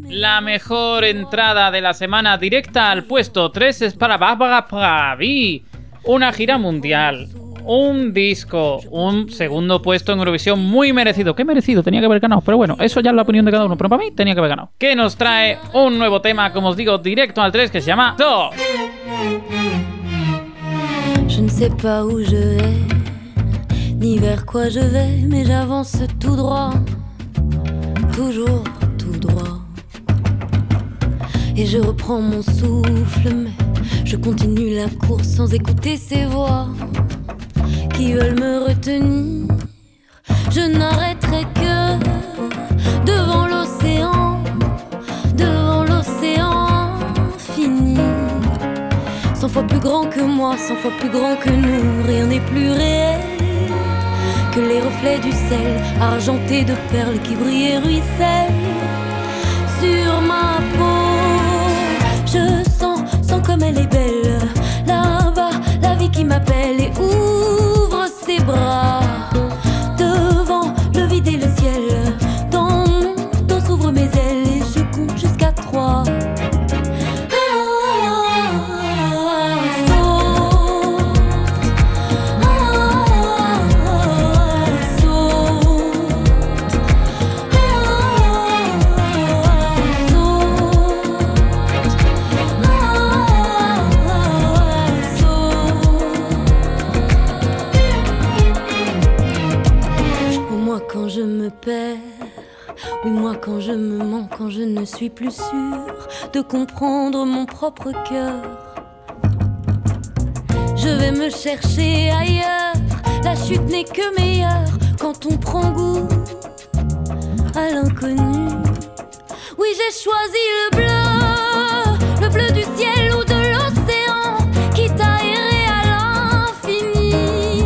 La mejor entrada de la semana directa al puesto 3 es para Barbara Pravi. Una gira mundial, un disco, un segundo puesto en Eurovisión muy merecido. Qué merecido, tenía que haber ganado. Pero bueno, eso ya es la opinión de cada uno. Pero para mí tenía que haber ganado. Que nos trae un nuevo tema, como os digo, directo al 3 que se llama Do. Ni vers quoi je vais, mais j'avance tout droit, toujours tout droit. Et je reprends mon souffle, mais je continue la course sans écouter ces voix qui veulent me retenir. Je n'arrêterai que devant l'océan, devant l'océan fini. Cent fois plus grand que moi, cent fois plus grand que nous, rien n'est plus réel les reflets du sel, argentés de perles qui brillent et ruissellent sur ma peau. Je sens, sens comme elle est belle, là-bas, la vie qui m'appelle et ouvre ses bras quand je ne suis plus sûre de comprendre mon propre cœur. Je vais me chercher ailleurs, la chute n'est que meilleure quand on prend goût à l'inconnu. Oui j'ai choisi le bleu, le bleu du ciel ou de l'océan, à errer à l'infini.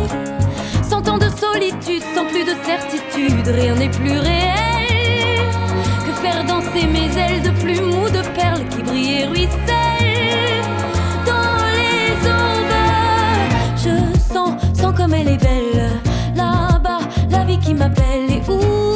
Cent ans de solitude, sans plus de certitude, rien n'est plus réel mes ailes de plumes ou de perles qui brillent et ruissellent dans les aubes. Je sens, sens comme elle est belle, là-bas, la vie qui m'appelle et ouvre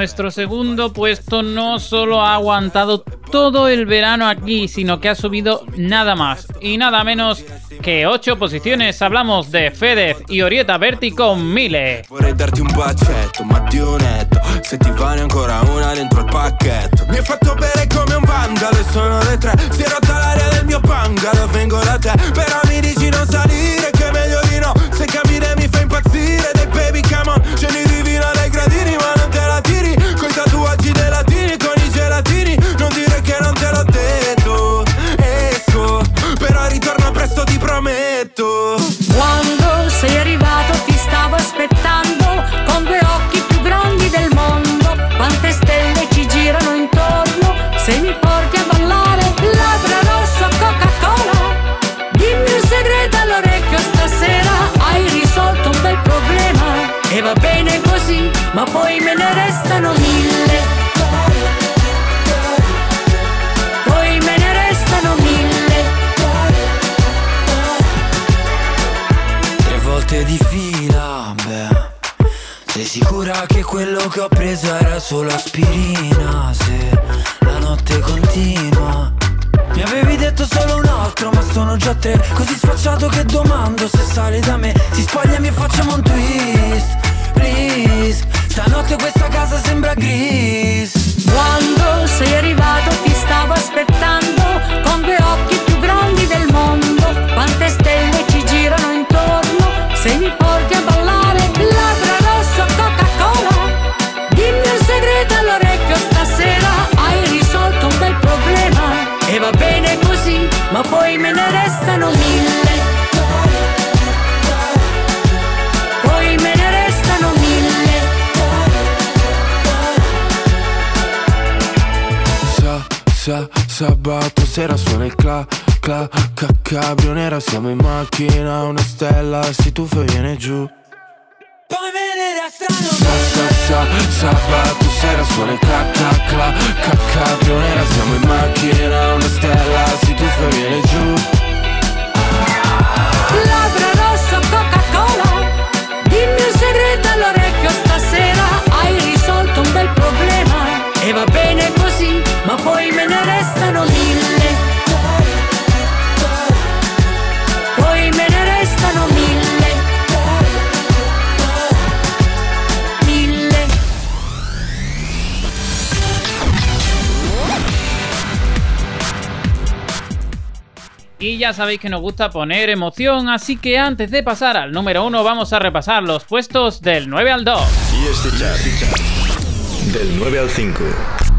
Nuestro segundo puesto no solo ha aguantado todo el verano aquí, sino que ha subido nada más y nada menos que 8 posiciones. Hablamos de Fedez y Orieta Berti con Mile. Che ho preso era solo aspirina? Se la notte continua. Mi avevi detto solo un altro, ma sono già tre. Così sfacciato che domando se sale da me. Si spogliami e facciamo un twist. Please. Stanotte questa casa sembra gris. Quando sei arrivato ti stavo aspettando con due occhi sabato sera suona il cla, cla, ca, cabrio nera Siamo in macchina, una stella si tuffa e viene giù Poi me ne restano Sa, sa, sa, sabato sera suona il cla, cla, cla, ca, cabrio nera Siamo in macchina, una stella si tuffa e viene giù Labbra rosso, Coca-Cola. Dimmi un segreto all'orecchio stasera. Hai risolto un bel problema e va bene così, ma poi me ne restano mille. Poi me ne restano mille. Mille. Y ya sabéis que nos gusta poner emoción, así que antes de pasar al número 1 vamos a repasar los puestos del 9 al 2. Y este chart. Del 9 al 5.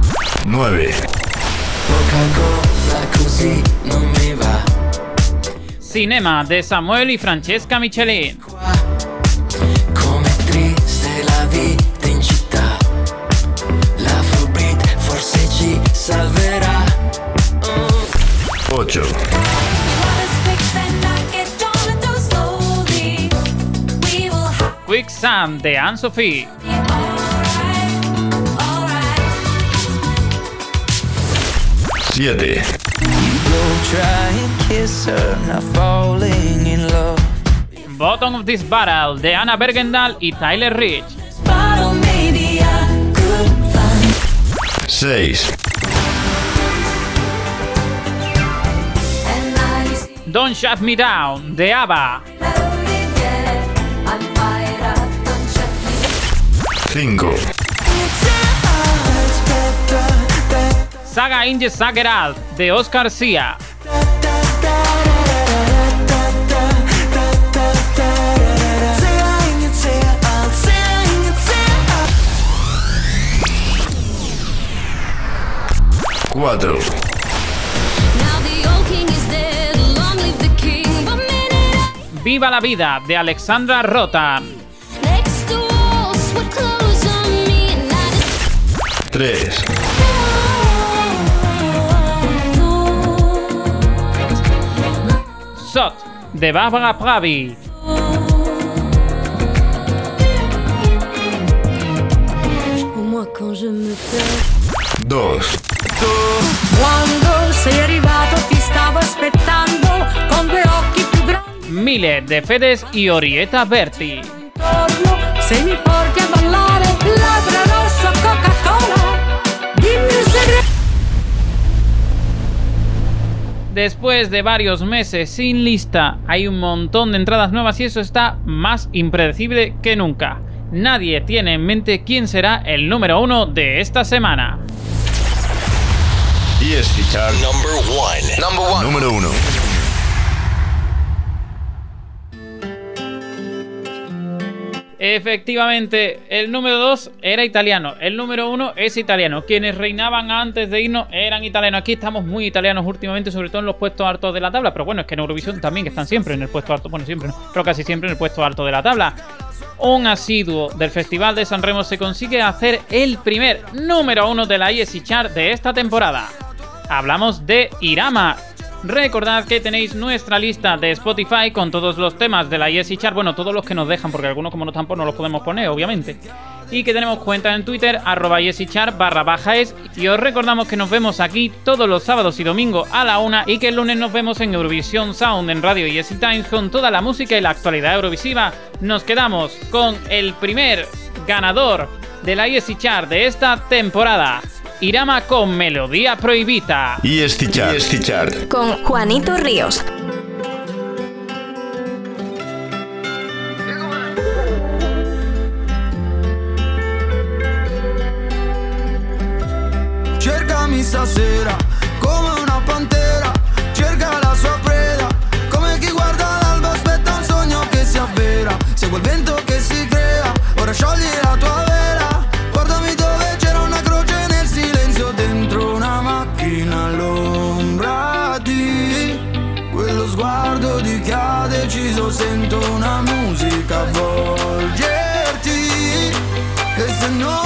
9. Coca-Cola così non mi va. Cinema de Samuel y Francesca Michelin. Salverà. 8. Quicksand de Anne-Sophie. Siete. 7. Bottom of this Battle de Anna Bergendal y Tyler Rich. 6. Don't Shut Me Down de ABBA. Saga Inge Sageralt de Oscar Sia. Cuatro. Viva la vida de Alexandra Rotan. 3. Sot de Barbara Pravi. 2. Quando sei arrivato ti stavo aspettando con due occhi più grandi Mile de Fedes y Orieta Berti. Se mi porti a ballare, Después de varios meses sin lista, hay un montón de entradas nuevas y eso está más impredecible que nunca. Nadie tiene en mente quién será el número uno de esta semana. Y chart. Number one. Number one. Número 1. Efectivamente, el número 2 era italiano, el número 1 es italiano. Quienes reinaban antes de irnos eran italianos. Aquí estamos muy italianos últimamente, sobre todo en los puestos altos de la tabla. Pero bueno, es que en Eurovisión también están siempre en el puesto alto. Bueno, siempre pero casi siempre en el puesto alto de la tabla. Un asiduo del Festival de San Remo se consigue hacer el primer número 1 de la ESI Chart de esta temporada. Hablamos de Irama, Recordad que tenéis nuestra lista de Spotify con todos los temas de la Yes Chart, bueno, todos los que nos dejan, porque algunos como no están, pues no los podemos poner, obviamente. Y que tenemos cuenta en Twitter, arroba Chart baja es. Y os recordamos que nos vemos aquí todos los sábados y domingos a la una y que el lunes nos vemos en Eurovisión Sound en Radio Yes Times con toda la música y la actualidad eurovisiva. Nos quedamos con el primer ganador de la Yes Chart de esta temporada. Irama con Melodía Prohibita. Y Chart. Chart. Con Juanito Ríos. Cercami stasera come una pantera, cerca la sua preda, come chi guarda l'alba aspetta un sogno che si avvera, segue il vento che si crea, ora sciogli la tua vela, chi ha deciso sento una musica avvolgerti e se no